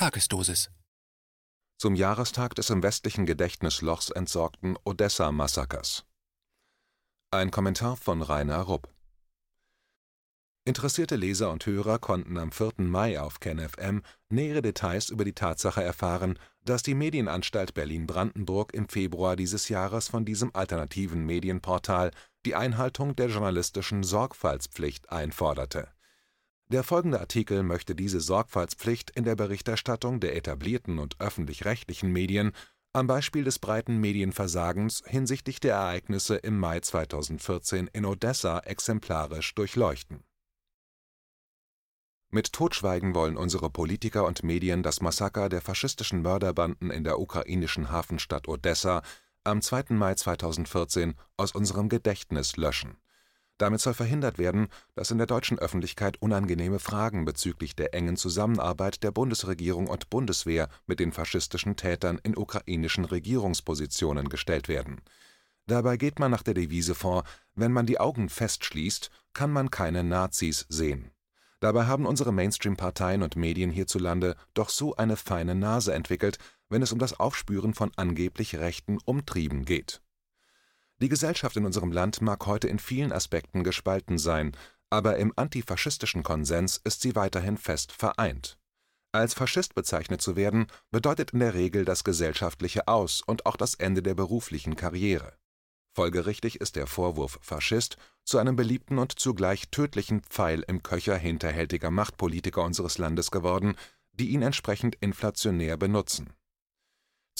Tagesdosis. Zum Jahrestag des im westlichen Gedächtnislochs entsorgten Odessa-Massakers. Ein Kommentar von Rainer Rupp. Interessierte Leser und Hörer konnten am 4. Mai auf KenFM nähere Details über die Tatsache erfahren, dass die Medienanstalt Berlin-Brandenburg im Februar dieses Jahres von diesem alternativen Medienportal die Einhaltung der journalistischen Sorgfaltspflicht einforderte. Der folgende Artikel möchte diese Sorgfaltspflicht in der Berichterstattung der etablierten und öffentlich-rechtlichen Medien am Beispiel des breiten Medienversagens hinsichtlich der Ereignisse im Mai 2014 in Odessa exemplarisch durchleuchten mit Totschweigen wollen unsere Politiker und Medien das Massaker der faschistischen Mörderbanden in der ukrainischen Hafenstadt Odessa am 2. Mai 2014 aus unserem Gedächtnis löschen. Damit soll verhindert werden, dass in der deutschen Öffentlichkeit unangenehme Fragen bezüglich der engen Zusammenarbeit der Bundesregierung und Bundeswehr mit den faschistischen Tätern in ukrainischen Regierungspositionen gestellt werden. Dabei geht man nach der Devise vor, wenn man die Augen festschließt, kann man keine Nazis sehen Dabei haben unsere Mainstream-Parteien und Medien hierzulande doch so eine feine Nase entwickelt, wenn es um das Aufspüren von angeblich rechten Umtrieben geht. Die Gesellschaft in unserem Land mag heute in vielen Aspekten gespalten sein, aber im antifaschistischen Konsens ist sie weiterhin fest vereint. Als Faschist bezeichnet zu werden, bedeutet in der Regel das gesellschaftliche Aus und auch das Ende der beruflichen Karriere. Folgerichtig ist der Vorwurf Faschist zu einem beliebten und zugleich tödlichen Pfeil im Köcher hinterhältiger Machtpolitiker unseres Landes geworden, die ihn entsprechend inflationär benutzen.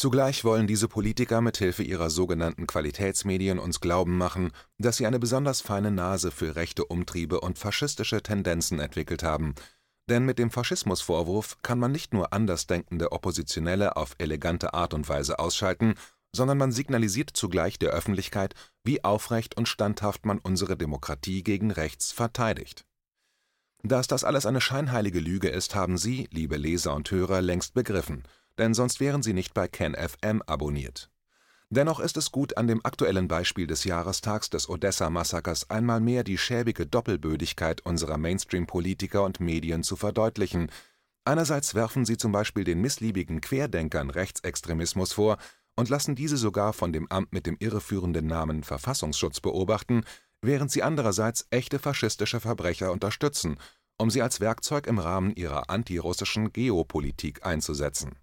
Zugleich wollen diese Politiker mit Hilfe ihrer sogenannten Qualitätsmedien uns glauben machen, dass sie eine besonders feine Nase für rechte Umtriebe und faschistische Tendenzen entwickelt haben, denn mit dem Faschismusvorwurf kann man nicht nur andersdenkende Oppositionelle auf elegante Art und Weise ausschalten sondern man signalisiert zugleich der Öffentlichkeit, wie aufrecht und standhaft man unsere Demokratie gegen rechts verteidigt. Dass das alles eine scheinheilige Lüge ist, haben Sie, liebe Leser und Hörer, längst begriffen, denn sonst wären Sie nicht bei KenFM abonniert. Dennoch ist es gut, an dem aktuellen Beispiel des Jahrestags des Odessa-Massakers einmal mehr die schäbige Doppelbödigkeit unserer Mainstream-Politiker und Medien zu verdeutlichen. Einerseits werfen sie zum Beispiel den missliebigen Querdenkern Rechtsextremismus vor, und lassen diese sogar von dem Amt mit dem irreführenden Namen Verfassungsschutz beobachten, während sie andererseits echte faschistische Verbrecher unterstützen, um sie als Werkzeug im Rahmen ihrer antirussischen Geopolitik einzusetzen.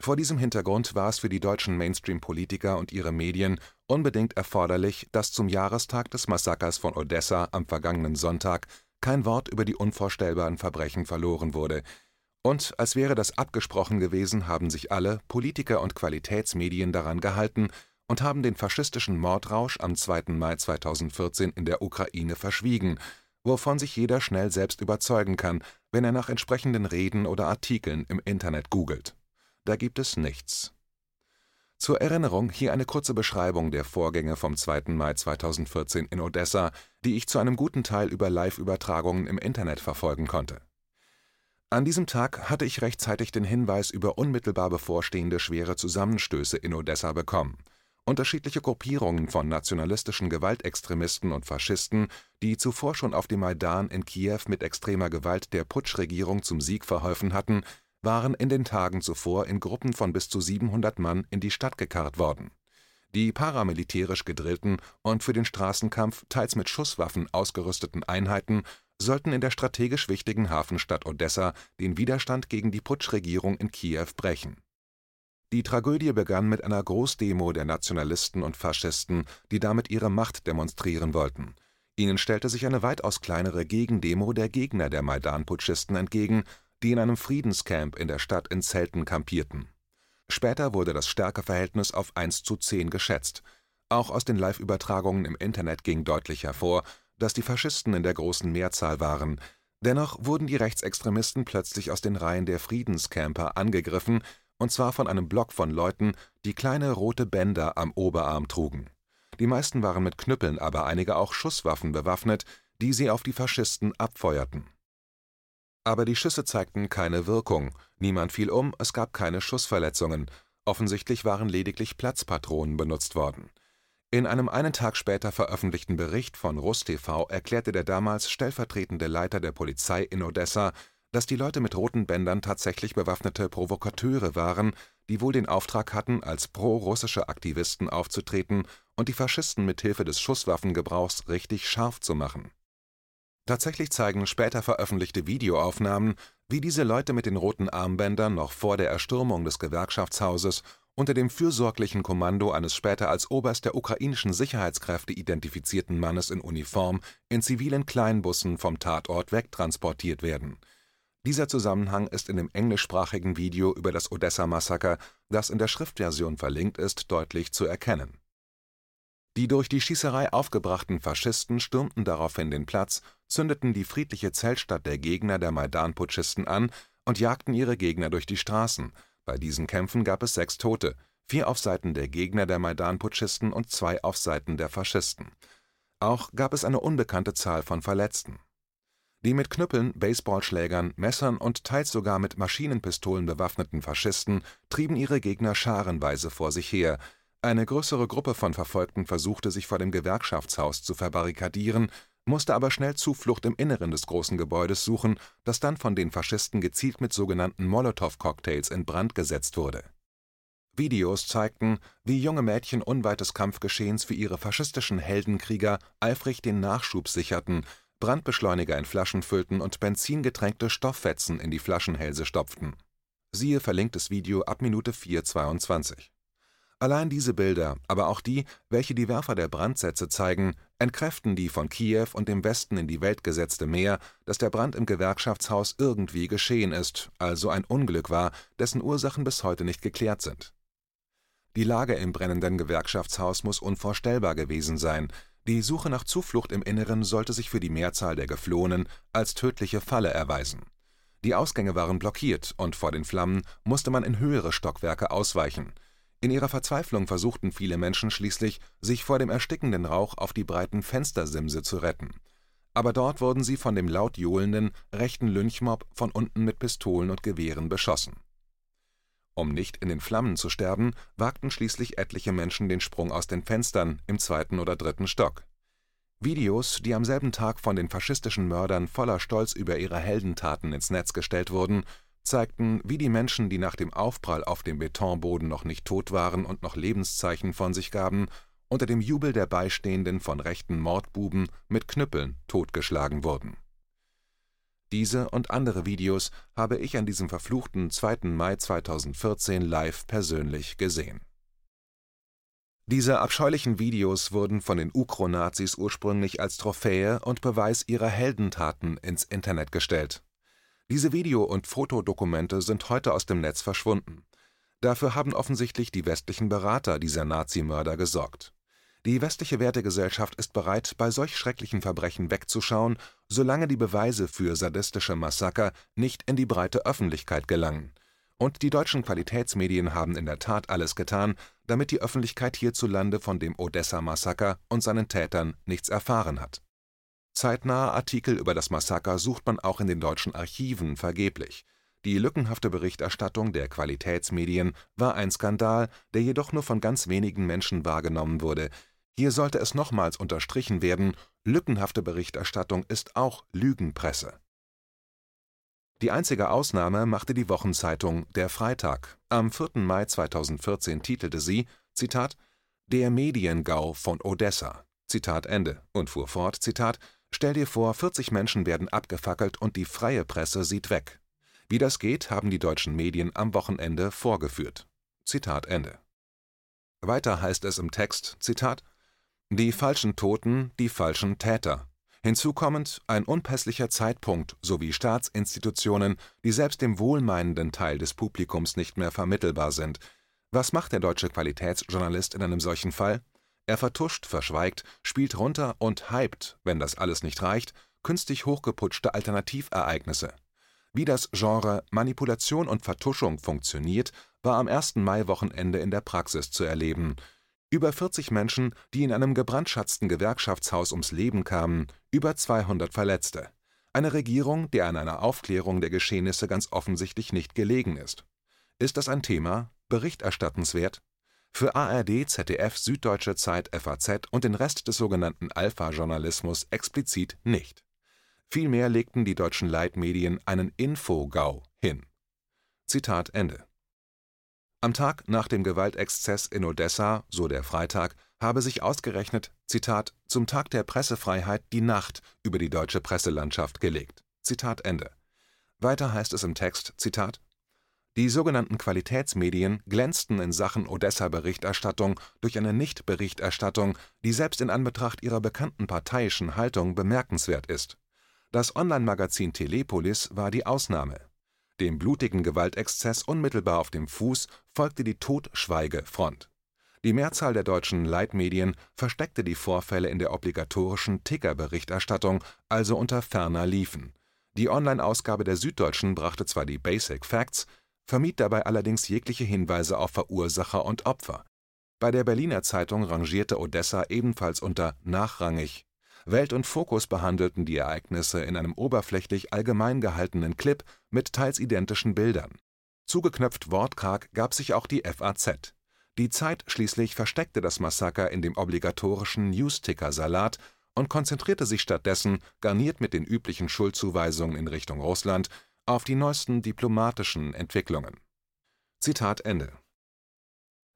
Vor diesem Hintergrund war es für die deutschen Mainstream-Politiker und ihre Medien unbedingt erforderlich, dass zum Jahrestag des Massakers von Odessa am vergangenen Sonntag kein Wort über die unvorstellbaren Verbrechen verloren wurde, und als wäre das abgesprochen gewesen, haben sich alle, Politiker und Qualitätsmedien, daran gehalten und haben den faschistischen Mordrausch am 2. Mai 2014 in der Ukraine verschwiegen, wovon sich jeder schnell selbst überzeugen kann, wenn er nach entsprechenden Reden oder Artikeln im Internet googelt. Da gibt es nichts. Zur Erinnerung hier eine kurze Beschreibung der Vorgänge vom 2. Mai 2014 in Odessa, die ich zu einem guten Teil über Live-Übertragungen im Internet verfolgen konnte an diesem Tag hatte ich rechtzeitig den Hinweis über unmittelbar bevorstehende schwere Zusammenstöße in Odessa bekommen. Unterschiedliche Gruppierungen von nationalistischen Gewaltextremisten und Faschisten, die zuvor schon auf dem Maidan in Kiew mit extremer Gewalt der Putschregierung zum Sieg verholfen hatten, waren in den Tagen zuvor in Gruppen von bis zu 700 Mann in die Stadt gekarrt worden. Die paramilitärisch gedrillten und für den Straßenkampf teils mit Schusswaffen ausgerüsteten Einheiten sollten in der strategisch wichtigen Hafenstadt Odessa den Widerstand gegen die Putschregierung in Kiew brechen. Die Tragödie begann mit einer Großdemo der Nationalisten und Faschisten, die damit ihre Macht demonstrieren wollten. Ihnen stellte sich eine weitaus kleinere Gegendemo der Gegner der Maidan-Putschisten entgegen, die in einem Friedenscamp in der Stadt in Zelten kampierten. Später wurde das Stärkeverhältnis auf 1 zu 10 geschätzt. Auch aus den Live-Übertragungen im Internet ging deutlich hervor, dass die Faschisten in der großen Mehrzahl waren, dennoch wurden die Rechtsextremisten plötzlich aus den Reihen der Friedenscamper angegriffen, und zwar von einem Block von Leuten, die kleine rote Bänder am Oberarm trugen. Die meisten waren mit Knüppeln, aber einige auch Schusswaffen bewaffnet, die sie auf die Faschisten abfeuerten. Aber die Schüsse zeigten keine Wirkung, niemand fiel um, es gab keine Schussverletzungen, offensichtlich waren lediglich Platzpatronen benutzt worden. In einem einen Tag später veröffentlichten Bericht von RusTV erklärte der damals stellvertretende Leiter der Polizei in Odessa, dass die Leute mit roten Bändern tatsächlich bewaffnete Provokateure waren, die wohl den Auftrag hatten, als pro-russische Aktivisten aufzutreten und die Faschisten mit Hilfe des Schusswaffengebrauchs richtig scharf zu machen. Tatsächlich zeigen später veröffentlichte Videoaufnahmen, wie diese Leute mit den roten Armbändern noch vor der Erstürmung des Gewerkschaftshauses unter dem fürsorglichen Kommando eines später als Oberst der ukrainischen Sicherheitskräfte identifizierten Mannes in Uniform in zivilen Kleinbussen vom Tatort wegtransportiert werden. Dieser Zusammenhang ist in dem englischsprachigen Video über das Odessa-Massaker, das in der Schriftversion verlinkt ist, deutlich zu erkennen. Die durch die Schießerei aufgebrachten Faschisten stürmten daraufhin den Platz, zündeten die friedliche Zeltstadt der Gegner der Maidan-Putschisten an und jagten ihre Gegner durch die Straßen – bei diesen Kämpfen gab es sechs Tote, vier auf Seiten der Gegner der Maidan-Putschisten und zwei auf Seiten der Faschisten. Auch gab es eine unbekannte Zahl von Verletzten. Die mit Knüppeln, Baseballschlägern, Messern und teils sogar mit Maschinenpistolen bewaffneten Faschisten trieben ihre Gegner scharenweise vor sich her. Eine größere Gruppe von Verfolgten versuchte sich vor dem Gewerkschaftshaus zu verbarrikadieren musste aber schnell Zuflucht im Inneren des großen Gebäudes suchen, das dann von den Faschisten gezielt mit sogenannten Molotow-Cocktails in Brand gesetzt wurde. Videos zeigten, wie junge Mädchen unweit des Kampfgeschehens für ihre faschistischen Heldenkrieger eifrig den Nachschub sicherten, Brandbeschleuniger in Flaschen füllten und benzingetränkte Stofffetzen in die Flaschenhälse stopften. Siehe verlinktes Video ab Minute 4,22 Allein diese Bilder, aber auch die, welche die Werfer der Brandsätze zeigen, entkräften die von Kiew und dem Westen in die Welt gesetzte Mehr, dass der Brand im Gewerkschaftshaus irgendwie geschehen ist, also ein Unglück war, dessen Ursachen bis heute nicht geklärt sind. Die Lage im brennenden Gewerkschaftshaus muss unvorstellbar gewesen sein, die Suche nach Zuflucht im Inneren sollte sich für die Mehrzahl der Geflohenen als tödliche Falle erweisen. Die Ausgänge waren blockiert und vor den Flammen musste man in höhere Stockwerke ausweichen – in ihrer Verzweiflung versuchten viele Menschen schließlich, sich vor dem erstickenden Rauch auf die breiten Fenstersimse zu retten. Aber dort wurden sie von dem laut johlenden, rechten Lynchmob von unten mit Pistolen und Gewehren beschossen. Um nicht in den Flammen zu sterben, wagten schließlich etliche Menschen den Sprung aus den Fenstern im zweiten oder dritten Stock. Videos, die am selben Tag von den faschistischen Mördern voller Stolz über ihre Heldentaten ins Netz gestellt wurden, zeigten, wie die Menschen, die nach dem Aufprall auf dem Betonboden noch nicht tot waren und noch Lebenszeichen von sich gaben, unter dem Jubel der Beistehenden von rechten Mordbuben mit Knüppeln totgeschlagen wurden. Diese und andere Videos habe ich an diesem verfluchten 2. Mai 2014 live persönlich gesehen. Diese abscheulichen Videos wurden von den Ukronazis ursprünglich als Trophäe und Beweis ihrer Heldentaten ins Internet gestellt diese Video und Fotodokumente sind heute aus dem Netz verschwunden. Dafür haben offensichtlich die westlichen Berater dieser Nazimörder gesorgt. Die westliche Wertegesellschaft ist bereit, bei solch schrecklichen Verbrechen wegzuschauen, solange die Beweise für sadistische Massaker nicht in die breite Öffentlichkeit gelangen. Und die deutschen Qualitätsmedien haben in der Tat alles getan, damit die Öffentlichkeit hierzulande von dem Odessa-Massaker und seinen Tätern nichts erfahren hat Zeitnahe Artikel über das Massaker sucht man auch in den deutschen Archiven vergeblich. Die lückenhafte Berichterstattung der Qualitätsmedien war ein Skandal, der jedoch nur von ganz wenigen Menschen wahrgenommen wurde. Hier sollte es nochmals unterstrichen werden: lückenhafte Berichterstattung ist auch Lügenpresse. Die einzige Ausnahme machte die Wochenzeitung Der Freitag. Am 4. Mai 2014 titelte sie: „ Zitat, Der Mediengau von Odessa Zitat Ende und fuhr fort: Zitat, Stell dir vor, 40 Menschen werden abgefackelt und die freie Presse sieht weg. Wie das geht, haben die deutschen Medien am Wochenende vorgeführt. Zitat Ende. Weiter heißt es im Text, Zitat, die falschen Toten, die falschen Täter. Hinzukommend ein unpässlicher Zeitpunkt sowie Staatsinstitutionen, die selbst dem wohlmeinenden Teil des Publikums nicht mehr vermittelbar sind. Was macht der deutsche Qualitätsjournalist in einem solchen Fall? Er vertuscht, verschweigt, spielt runter und hypt, wenn das alles nicht reicht, künstlich hochgeputschte Alternativereignisse. Wie das Genre Manipulation und Vertuschung funktioniert, war am 1. Mai-Wochenende in der Praxis zu erleben. Über 40 Menschen, die in einem gebrandschatzten Gewerkschaftshaus ums Leben kamen, über 200 Verletzte. Eine Regierung, der an einer Aufklärung der Geschehnisse ganz offensichtlich nicht gelegen ist. Ist das ein Thema? Berichterstattenswert? Für ARD, ZDF, Süddeutsche Zeit, FAZ und den Rest des sogenannten Alpha-Journalismus explizit nicht. Vielmehr legten die deutschen Leitmedien einen Infogau hin. Zitat Ende. Am Tag nach dem Gewaltexzess in Odessa, so der Freitag, habe sich ausgerechnet „ Zitat, zum Tag der Pressefreiheit die Nacht über die deutsche Presselandschaft gelegt. Zitat Ende. “Weiter heißt es im Text: „ Zitat, Die sogenannten Qualitätsmedien glänzten in Sachen Odessa-Berichterstattung durch eine Nichtberichterstattung, die selbst in Anbetracht ihrer bekannten parteiischen Haltung bemerkenswert ist. Das Online-Magazin Telepolis war die Ausnahme. Dem blutigen Gewaltexzess unmittelbar auf dem Fuß folgte die Totschweigefront die Mehrzahl der deutschen Leitmedien versteckte die Vorfälle in der obligatorischen Ticker-Berichterstattung, also unter ferner liefen. Die Online-Ausgabe der Süddeutschen brachte zwar die Basic Facts, vermied dabei allerdings jegliche Hinweise auf Verursacher und Opfer. Bei der Berliner Zeitung rangierte Odessa ebenfalls unter nachrangig. Welt und Fokus behandelten die Ereignisse in einem oberflächlich allgemein gehaltenen Clip mit teils identischen Bildern. Zugeknöpft wortkarg gab sich auch die FAZ die Zeit schließlich versteckte das Massaker in dem obligatorischen Newsticker-Salat und konzentrierte sich stattdessen, garniert mit den üblichen Schuldzuweisungen in Richtung Russland, auf die neuesten diplomatischen Entwicklungen. Zitat Ende.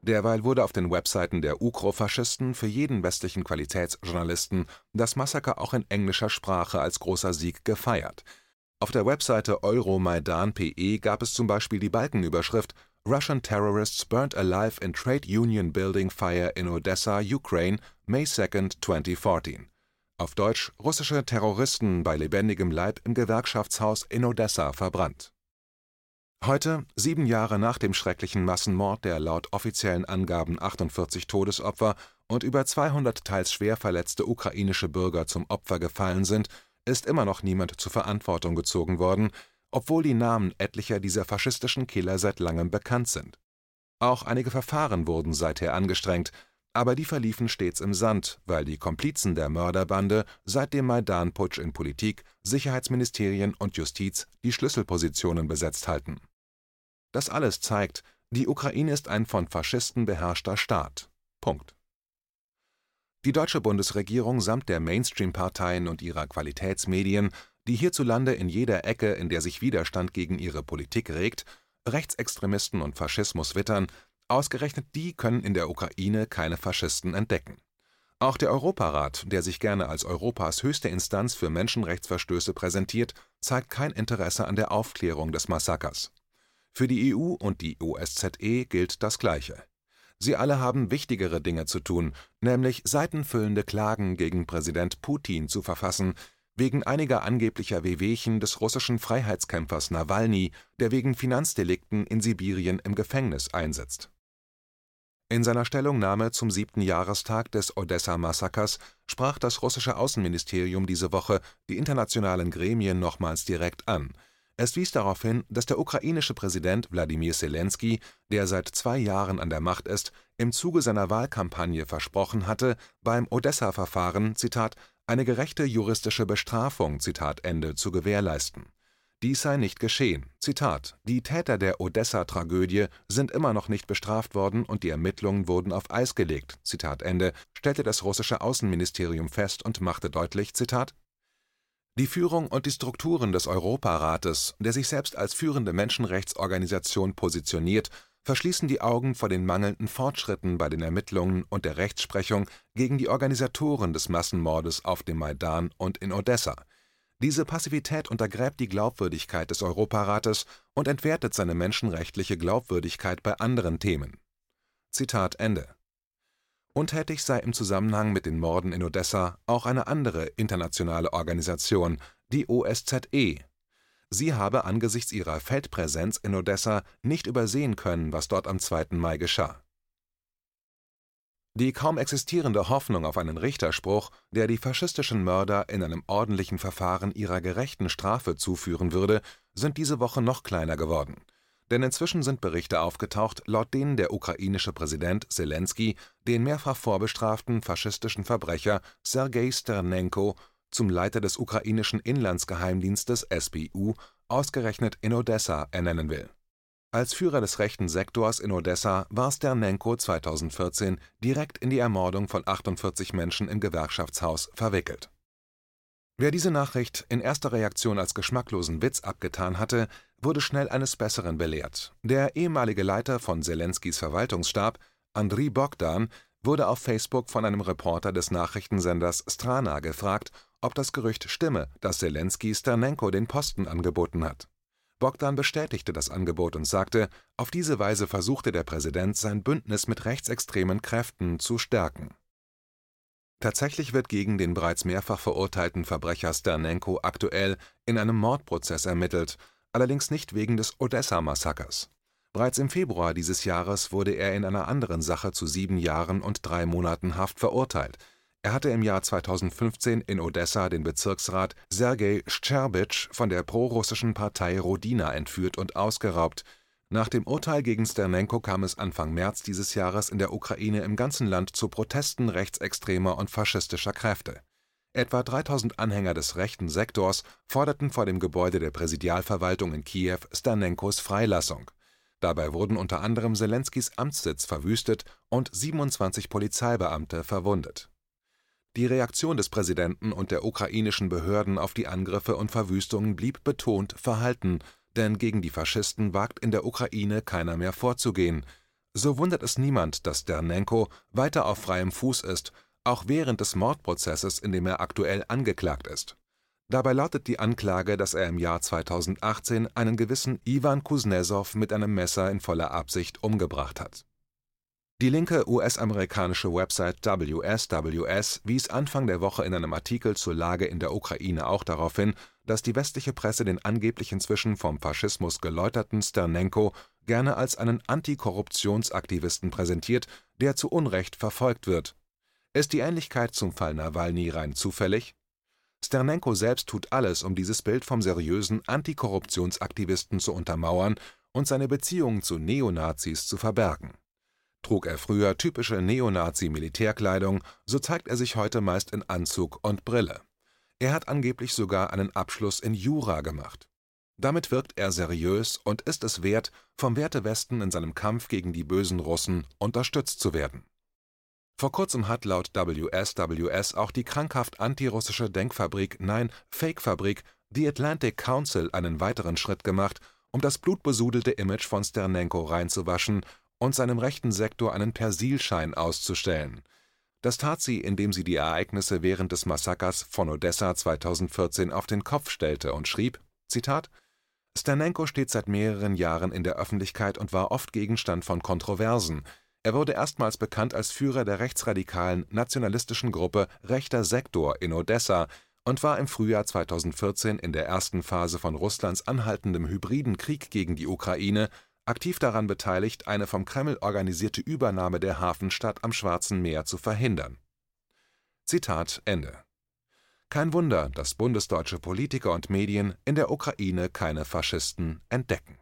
Derweil wurde auf den Webseiten der Ukro-Faschisten für jeden westlichen Qualitätsjournalisten das Massaker auch in englischer Sprache als großer Sieg gefeiert. Auf der Webseite Euromaidan.pe gab es zum Beispiel die Balkenüberschrift Russian terrorists burned alive in trade union building fire in Odessa, Ukraine, May 2, 2014. Auf Deutsch: Russische Terroristen bei lebendigem Leib im Gewerkschaftshaus in Odessa verbrannt. Heute, sieben Jahre nach dem schrecklichen Massenmord, der laut offiziellen Angaben 48 Todesopfer und über 200 teils schwer verletzte ukrainische Bürger zum Opfer gefallen sind, ist immer noch niemand zur Verantwortung gezogen worden obwohl die Namen etlicher dieser faschistischen Killer seit langem bekannt sind. Auch einige Verfahren wurden seither angestrengt, aber die verliefen stets im Sand, weil die Komplizen der Mörderbande seit dem Maidan-Putsch in Politik, Sicherheitsministerien und Justiz die Schlüsselpositionen besetzt halten. Das alles zeigt, die Ukraine ist ein von Faschisten beherrschter Staat. Punkt. Die deutsche Bundesregierung samt der Mainstream-Parteien und ihrer Qualitätsmedien die hierzulande in jeder Ecke, in der sich Widerstand gegen ihre Politik regt, Rechtsextremisten und Faschismus wittern, ausgerechnet die können in der Ukraine keine Faschisten entdecken. Auch der Europarat, der sich gerne als Europas höchste Instanz für Menschenrechtsverstöße präsentiert, zeigt kein Interesse an der Aufklärung des Massakers. Für die EU und die OSZE gilt das Gleiche. Sie alle haben wichtigere Dinge zu tun, nämlich seitenfüllende Klagen gegen Präsident Putin zu verfassen, wegen einiger angeblicher Wehwehchen des russischen Freiheitskämpfers Nawalny, der wegen Finanzdelikten in Sibirien im Gefängnis einsitzt. In seiner Stellungnahme zum siebten Jahrestag des Odessa-Massakers sprach das russische Außenministerium diese Woche die internationalen Gremien nochmals direkt an. Es wies darauf hin, dass der ukrainische Präsident Wladimir Zelensky, der seit zwei Jahren an der Macht ist, im Zuge seiner Wahlkampagne versprochen hatte, beim Odessa-Verfahren eine gerechte juristische Bestrafung zu gewährleisten. Dies sei nicht geschehen. Zitat: Die Täter der Odessa-Tragödie sind immer noch nicht bestraft worden und die Ermittlungen wurden auf Eis gelegt. Zitat Ende, stellte das russische Außenministerium fest und machte deutlich: Zitat: Die Führung und die Strukturen des Europarates, der sich selbst als führende Menschenrechtsorganisation positioniert verschließen die Augen vor den mangelnden Fortschritten bei den Ermittlungen und der Rechtsprechung gegen die Organisatoren des Massenmordes auf dem Maidan und in Odessa. Diese Passivität untergräbt die Glaubwürdigkeit des Europarates und entwertet seine menschenrechtliche Glaubwürdigkeit bei anderen Themen. Zitat Ende. Untätig sei im Zusammenhang mit den Morden in Odessa auch eine andere internationale Organisation, die OSZE Sie habe angesichts ihrer Feldpräsenz in Odessa nicht übersehen können, was dort am 2. Mai geschah. Die kaum existierende Hoffnung auf einen Richterspruch, der die faschistischen Mörder in einem ordentlichen Verfahren ihrer gerechten Strafe zuführen würde, sind diese Woche noch kleiner geworden. Denn inzwischen sind Berichte aufgetaucht, laut denen der ukrainische Präsident Zelensky den mehrfach vorbestraften faschistischen Verbrecher Sergei Sternenko zum Leiter des ukrainischen Inlandsgeheimdienstes (SBU) ausgerechnet in Odessa ernennen will. Als Führer des rechten Sektors in Odessa war Sternenko 2014 direkt in die Ermordung von 48 Menschen im Gewerkschaftshaus verwickelt. Wer diese Nachricht in erster Reaktion als geschmacklosen Witz abgetan hatte, wurde schnell eines Besseren belehrt. Der ehemalige Leiter von Selenskys Verwaltungsstab, Andriy Bogdan, wurde auf Facebook von einem Reporter des Nachrichtensenders Strana gefragt, ob das Gerücht stimme, dass Selensky Sternenko den Posten angeboten hat. Bogdan bestätigte das Angebot und sagte, auf diese Weise versuchte der Präsident sein Bündnis mit rechtsextremen Kräften zu stärken. Tatsächlich wird gegen den bereits mehrfach verurteilten Verbrecher Sternenko aktuell in einem Mordprozess ermittelt, allerdings nicht wegen des Odessa-Massakers. Bereits im Februar dieses Jahres wurde er in einer anderen Sache zu sieben Jahren und drei Monaten Haft verurteilt. Er hatte im Jahr 2015 in Odessa den Bezirksrat Sergei Szczerbitsch von der prorussischen Partei Rodina entführt und ausgeraubt nach dem Urteil gegen Sternenko kam es Anfang März dieses Jahres in der Ukraine im ganzen Land zu Protesten rechtsextremer und faschistischer Kräfte. Etwa 3.000 Anhänger des rechten Sektors forderten vor dem Gebäude der Präsidialverwaltung in Kiew Sternenkos Freilassung. Dabei wurden unter anderem Selenskys Amtssitz verwüstet und 27 Polizeibeamte verwundet. Die Reaktion des Präsidenten und der ukrainischen Behörden auf die Angriffe und Verwüstungen blieb betont verhalten denn gegen die Faschisten wagt in der Ukraine keiner mehr vorzugehen. So wundert es niemand, dass Dernenko weiter auf freiem Fuß ist, auch während des Mordprozesses, in dem er aktuell angeklagt ist. Dabei lautet die Anklage, dass er im Jahr 2018 einen gewissen Iwan Kuznetsov mit einem Messer in voller Absicht umgebracht hat. Die linke US-amerikanische Website WSWS wies Anfang der Woche in einem Artikel zur Lage in der Ukraine auch darauf hin, dass die westliche Presse den angeblich inzwischen vom Faschismus geläuterten Sternenko gerne als einen Antikorruptionsaktivisten präsentiert, der zu Unrecht verfolgt wird. Ist die Ähnlichkeit zum Fall Nawalny rein zufällig? Sternenko selbst tut alles, um dieses Bild vom seriösen Antikorruptionsaktivisten zu untermauern und seine Beziehungen zu Neonazis zu verbergen. Trug er früher typische Neonazi-Militärkleidung, so zeigt er sich heute meist in Anzug und Brille. Er hat angeblich sogar einen Abschluss in Jura gemacht. Damit wirkt er seriös und ist es wert, vom Wertewesten in seinem Kampf gegen die bösen Russen unterstützt zu werden. Vor kurzem hat laut WSWS auch die krankhaft antirussische Denkfabrik, nein, Fake-Fabrik The Atlantic Council einen weiteren Schritt gemacht, um das blutbesudelte Image von Sternenko reinzuwaschen und seinem rechten Sektor einen Persilschein auszustellen – das tat sie, indem sie die Ereignisse während des Massakers von Odessa 2014 auf den Kopf stellte und schrieb: Zitat Sternenko steht seit mehreren Jahren in der Öffentlichkeit und war oft Gegenstand von Kontroversen. Er wurde erstmals bekannt als Führer der rechtsradikalen nationalistischen Gruppe Rechter Sektor in Odessa und war im Frühjahr 2014 in der ersten Phase von Russlands anhaltendem hybriden Krieg gegen die Ukraine aktiv daran beteiligt, eine vom Kreml organisierte Übernahme der Hafenstadt am Schwarzen Meer zu verhindern. Zitat Ende. Kein Wunder, dass bundesdeutsche Politiker und Medien in der Ukraine keine Faschisten entdecken